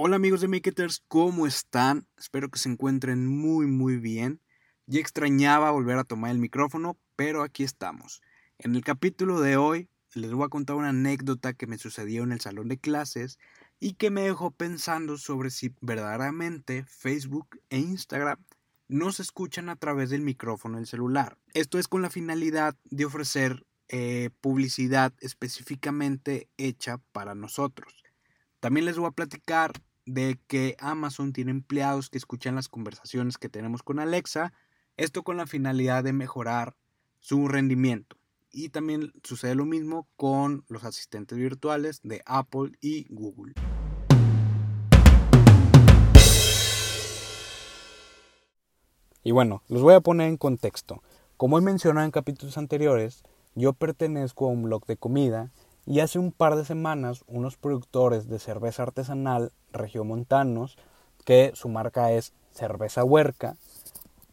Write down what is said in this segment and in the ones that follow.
Hola amigos de Maketers, ¿cómo están? Espero que se encuentren muy muy bien. Ya extrañaba volver a tomar el micrófono, pero aquí estamos. En el capítulo de hoy les voy a contar una anécdota que me sucedió en el salón de clases y que me dejó pensando sobre si verdaderamente Facebook e Instagram no se escuchan a través del micrófono del celular. Esto es con la finalidad de ofrecer eh, publicidad específicamente hecha para nosotros. También les voy a platicar de que Amazon tiene empleados que escuchan las conversaciones que tenemos con Alexa, esto con la finalidad de mejorar su rendimiento. Y también sucede lo mismo con los asistentes virtuales de Apple y Google. Y bueno, los voy a poner en contexto. Como he mencionado en capítulos anteriores, yo pertenezco a un blog de comida y hace un par de semanas unos productores de cerveza artesanal regiomontanos, que su marca es Cerveza Huerca,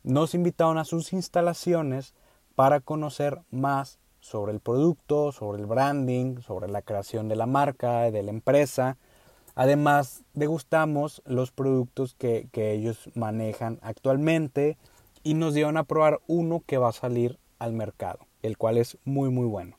nos invitaron a sus instalaciones para conocer más sobre el producto, sobre el branding, sobre la creación de la marca, de la empresa. Además, degustamos los productos que, que ellos manejan actualmente y nos dieron a probar uno que va a salir al mercado, el cual es muy muy bueno.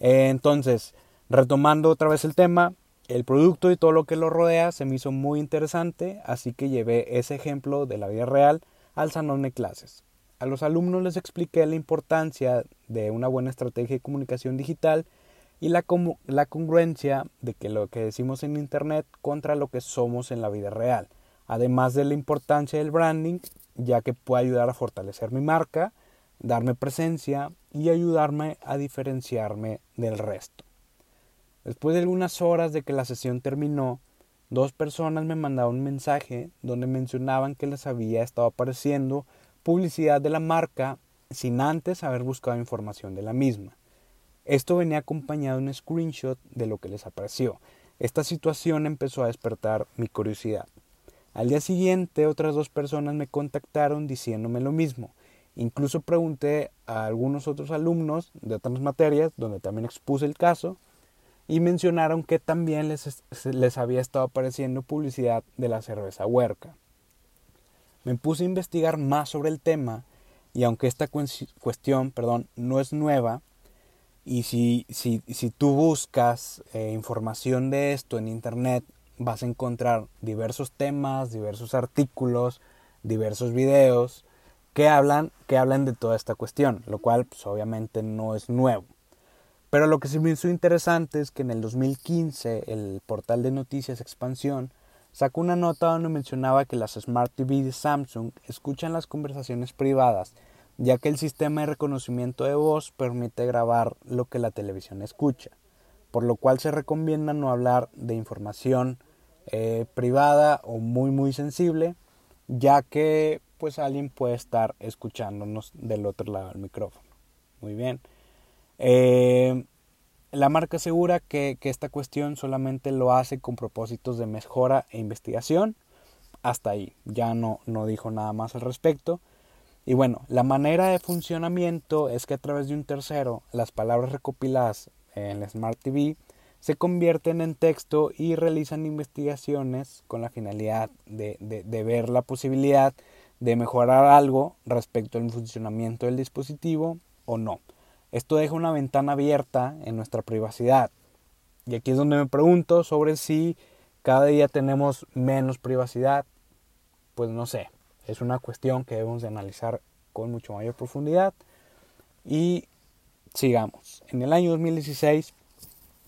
Entonces, retomando otra vez el tema, el producto y todo lo que lo rodea se me hizo muy interesante, así que llevé ese ejemplo de la vida real al salón de clases. A los alumnos les expliqué la importancia de una buena estrategia de comunicación digital y la, la congruencia de que lo que decimos en Internet contra lo que somos en la vida real, además de la importancia del branding, ya que puede ayudar a fortalecer mi marca, darme presencia y ayudarme a diferenciarme del resto. Después de algunas horas de que la sesión terminó, dos personas me mandaron un mensaje donde mencionaban que les había estado apareciendo publicidad de la marca sin antes haber buscado información de la misma. Esto venía acompañado de un screenshot de lo que les apareció. Esta situación empezó a despertar mi curiosidad. Al día siguiente otras dos personas me contactaron diciéndome lo mismo. Incluso pregunté a algunos otros alumnos de otras materias, donde también expuse el caso, y mencionaron que también les, les había estado apareciendo publicidad de la cerveza huerca. Me puse a investigar más sobre el tema y aunque esta cuestión perdón, no es nueva, y si, si, si tú buscas eh, información de esto en Internet, vas a encontrar diversos temas, diversos artículos, diversos videos, que hablan, que hablan de toda esta cuestión, lo cual pues, obviamente no es nuevo. Pero lo que sí me hizo interesante es que en el 2015 el portal de noticias Expansión sacó una nota donde mencionaba que las Smart TV de Samsung escuchan las conversaciones privadas, ya que el sistema de reconocimiento de voz permite grabar lo que la televisión escucha, por lo cual se recomienda no hablar de información eh, privada o muy muy sensible, ya que pues alguien puede estar escuchándonos del otro lado del micrófono. Muy bien. Eh, la marca asegura que, esta cuestión solamente lo hace con propósitos de mejora e investigación. Hasta ahí, ya no, no dijo nada más al respecto. Y bueno, la manera de funcionamiento es que a través de un tercero las palabras recopiladas en la Smart TV se convierten en texto y realizan investigaciones con la finalidad de, de ver la posibilidad de mejorar algo respecto al funcionamiento del dispositivo o no. Esto deja una ventana abierta en nuestra privacidad. Y aquí es donde me pregunto sobre si cada día tenemos menos privacidad. Pues no sé, es una cuestión que debemos de analizar con mucho mayor profundidad. Y sigamos. En el año 2016,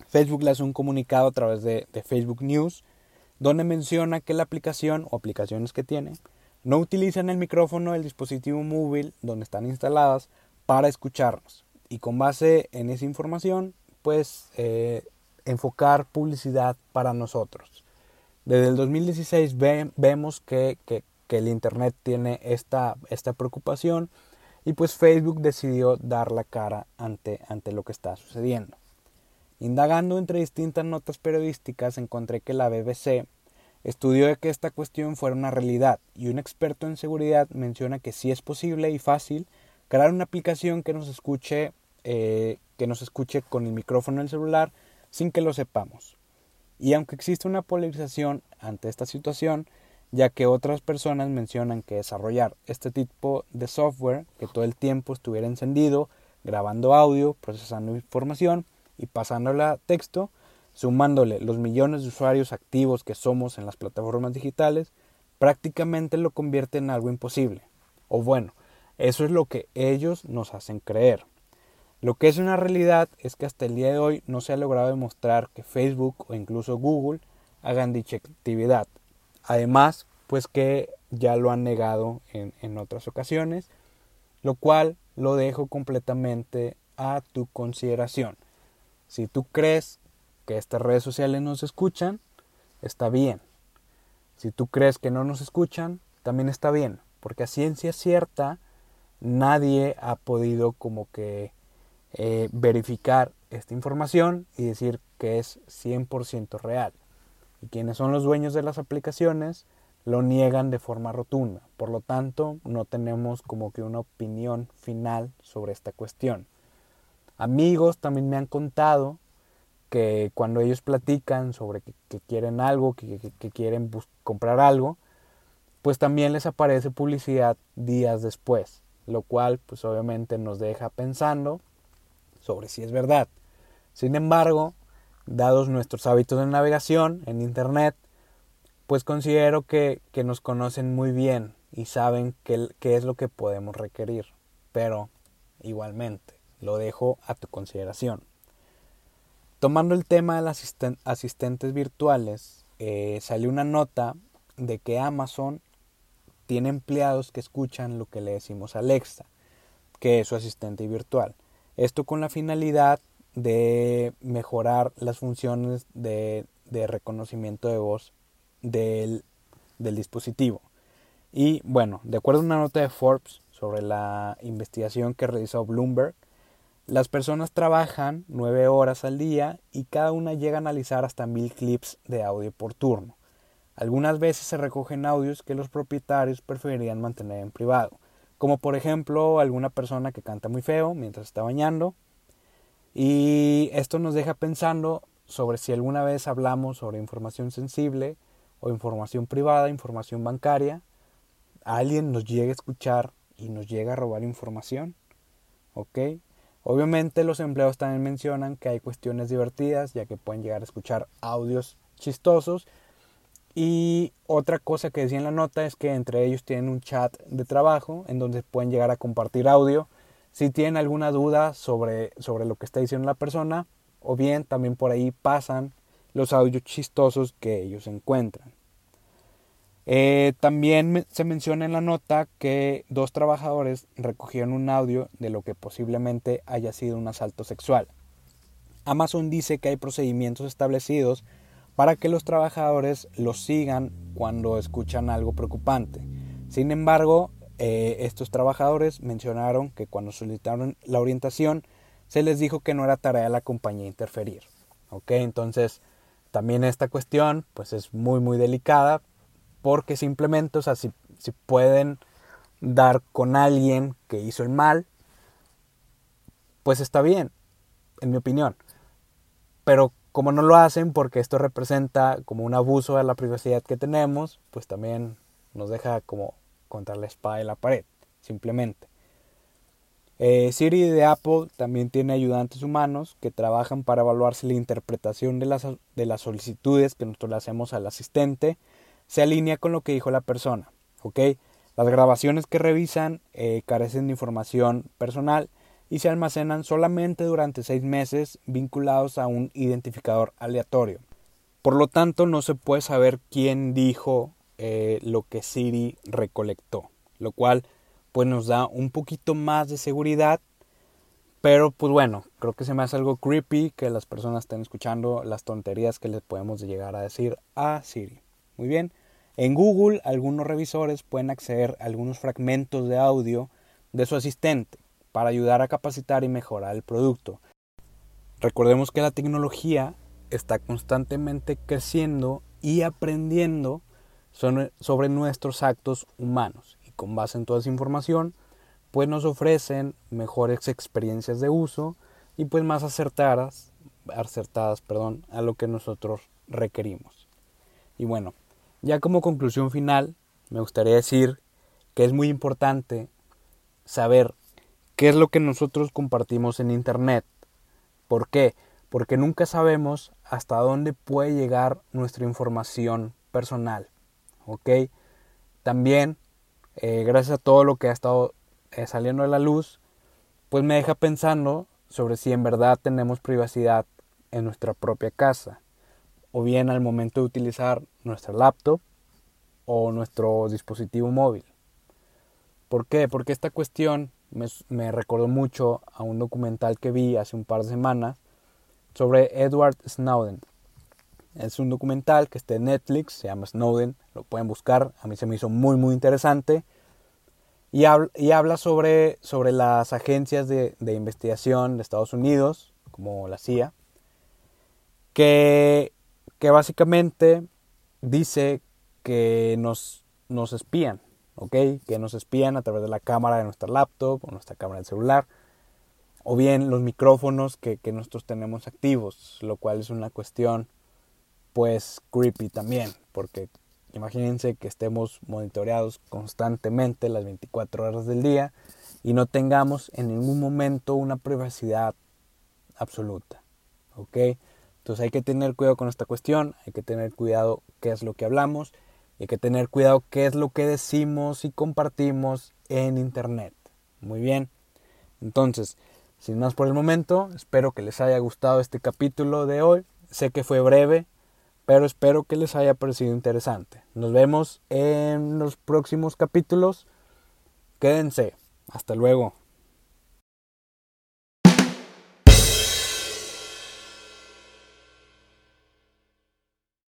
Facebook hace un comunicado a través de, de Facebook News donde menciona que la aplicación o aplicaciones que tiene no utilizan el micrófono del dispositivo móvil donde están instaladas para escucharnos. Y con base en esa información, pues eh, enfocar publicidad para nosotros. Desde el 2016 vemos que, el Internet tiene esta, preocupación y pues Facebook decidió dar la cara ante lo que está sucediendo. Indagando entre distintas notas periodísticas encontré que la BBC estudió de que esta cuestión fuera una realidad y un experto en seguridad menciona que sí es posible y fácil crear una aplicación que nos escuche, eh, que nos escuche con el micrófono del celular sin que lo sepamos. Y aunque existe una polarización ante esta situación, ya que otras personas mencionan que desarrollar este tipo de software que todo el tiempo estuviera encendido, grabando audio, procesando información y pasándola a texto, sumándole los millones de usuarios activos que somos en las plataformas digitales, prácticamente lo convierte en algo imposible. O bueno, eso es lo que ellos nos hacen creer. Lo que es una realidad es que hasta el día de hoy no se ha logrado demostrar que Facebook o incluso Google hagan dicha actividad. Además, pues que ya lo han negado en, en otras ocasiones, lo cual lo dejo completamente a tu consideración. Si tú crees que estas redes sociales nos escuchan, está bien. Si tú crees que no nos escuchan, también está bien, porque a ciencia cierta nadie ha podido como que eh, verificar esta información y decir que es 100% real. Y quienes son los dueños de las aplicaciones lo niegan de forma rotunda. Por lo tanto, no tenemos como que una opinión final sobre esta cuestión. Amigos también me han contado que cuando ellos platican sobre que, quieren algo, que, quieren comprar algo, pues también les aparece publicidad días después, lo cual pues obviamente nos deja pensando sobre si es verdad. Sin embargo, dados nuestros hábitos de navegación en Internet, pues considero que, nos conocen muy bien y saben qué es lo que podemos requerir. Pero igualmente, lo dejo a tu consideración. Tomando el tema de las asistentes virtuales, eh, salió una nota de que Amazon tiene empleados que escuchan lo que le decimos a Alexa, que es su asistente virtual. Esto con la finalidad de mejorar las funciones de, reconocimiento de voz del, del dispositivo. Y bueno, de acuerdo a una nota de Forbes sobre la investigación que realizó Bloomberg, las personas trabajan nueve horas al día y cada una llega a analizar hasta mil clips de audio por turno. Algunas veces se recogen audios que los propietarios preferirían mantener en privado, como por ejemplo alguna persona que canta muy feo mientras está bañando. Y esto nos deja pensando sobre si alguna vez hablamos sobre información sensible o información privada, información bancaria, alguien nos llega a escuchar y nos llega a robar información. ¿Ok? Obviamente los empleados también mencionan que hay cuestiones divertidas, ya que pueden llegar a escuchar audios chistosos. Y otra cosa que decía en la nota es que entre ellos tienen un chat de trabajo en donde pueden llegar a compartir audio. Si tienen alguna duda sobre, sobre lo que está diciendo la persona, o bien también por ahí pasan los audios chistosos que ellos encuentran. Eh, también se menciona en la nota que dos trabajadores recogieron un audio de lo que posiblemente haya sido un asalto sexual. Amazon dice que hay procedimientos establecidos para que los trabajadores los sigan cuando escuchan algo preocupante. Sin embargo, eh, estos trabajadores mencionaron que cuando solicitaron la orientación se les dijo que no era tarea de la compañía interferir. ¿Ok? Entonces, también esta cuestión pues es muy muy delicada porque simplemente, o sea, si, pueden dar con alguien que hizo el mal, pues está bien, en mi opinión. Pero como no lo hacen porque esto representa como un abuso de la privacidad que tenemos, pues también nos deja como contra la espada y la pared, simplemente. Eh, Siri de Apple también tiene ayudantes humanos que trabajan para evaluar si la interpretación de las, de las solicitudes que nosotros le hacemos al asistente se alinea con lo que dijo la persona. ¿ok? Las grabaciones que revisan eh, carecen de información personal y se almacenan solamente durante seis meses vinculados a un identificador aleatorio. Por lo tanto, no se puede saber quién dijo eh, lo que Siri recolectó, lo cual pues nos da un poquito más de seguridad, pero pues bueno, creo que se me hace algo creepy que las personas estén escuchando las tonterías que les podemos llegar a decir a Siri. Muy bien. En Google, algunos revisores pueden acceder a algunos fragmentos de audio de su asistente para ayudar a capacitar y mejorar el producto. Recordemos que la tecnología está constantemente creciendo y aprendiendo sobre nuestros actos humanos y con base en toda esa información pues nos ofrecen mejores experiencias de uso y pues más acertadas, acertadas perdón, a lo que nosotros requerimos. Y bueno, ya como conclusión final, me gustaría decir que es muy importante saber qué es lo que nosotros compartimos en Internet. ¿Por qué? Porque nunca sabemos hasta dónde puede llegar nuestra información personal. ¿Ok? También, eh, gracias a todo lo que ha estado eh, saliendo a la luz, pues me deja pensando sobre si en verdad tenemos privacidad en nuestra propia casa o bien al momento de utilizar nuestra laptop o nuestro dispositivo móvil. ¿Por qué? Porque esta cuestión me, me, recordó mucho a un documental que vi hace un par de semanas sobre Edward Snowden. Es un documental que está en Netflix, se llama Snowden, lo pueden buscar, a mí se me hizo muy muy interesante. Y, habla, sobre, sobre las agencias de, de investigación de Estados Unidos, como la CIA, que, que básicamente dice que nos, nos espían, ¿ok? Que nos espían a través de la cámara de nuestra laptop o nuestra cámara del celular, o bien los micrófonos que, que nosotros tenemos activos, lo cual es una cuestión pues creepy también, porque imagínense que estemos monitoreados constantemente las 24 horas del día y no tengamos en ningún momento una privacidad absoluta, ¿ok? Entonces hay que tener cuidado con esta cuestión, hay que tener cuidado qué es lo que hablamos, hay que tener cuidado qué es lo que decimos y compartimos en Internet. Muy bien, entonces, sin más por el momento, espero que les haya gustado este capítulo de hoy. Sé que fue breve, pero espero que les haya parecido interesante. Nos vemos en los próximos capítulos. Quédense. Hasta luego.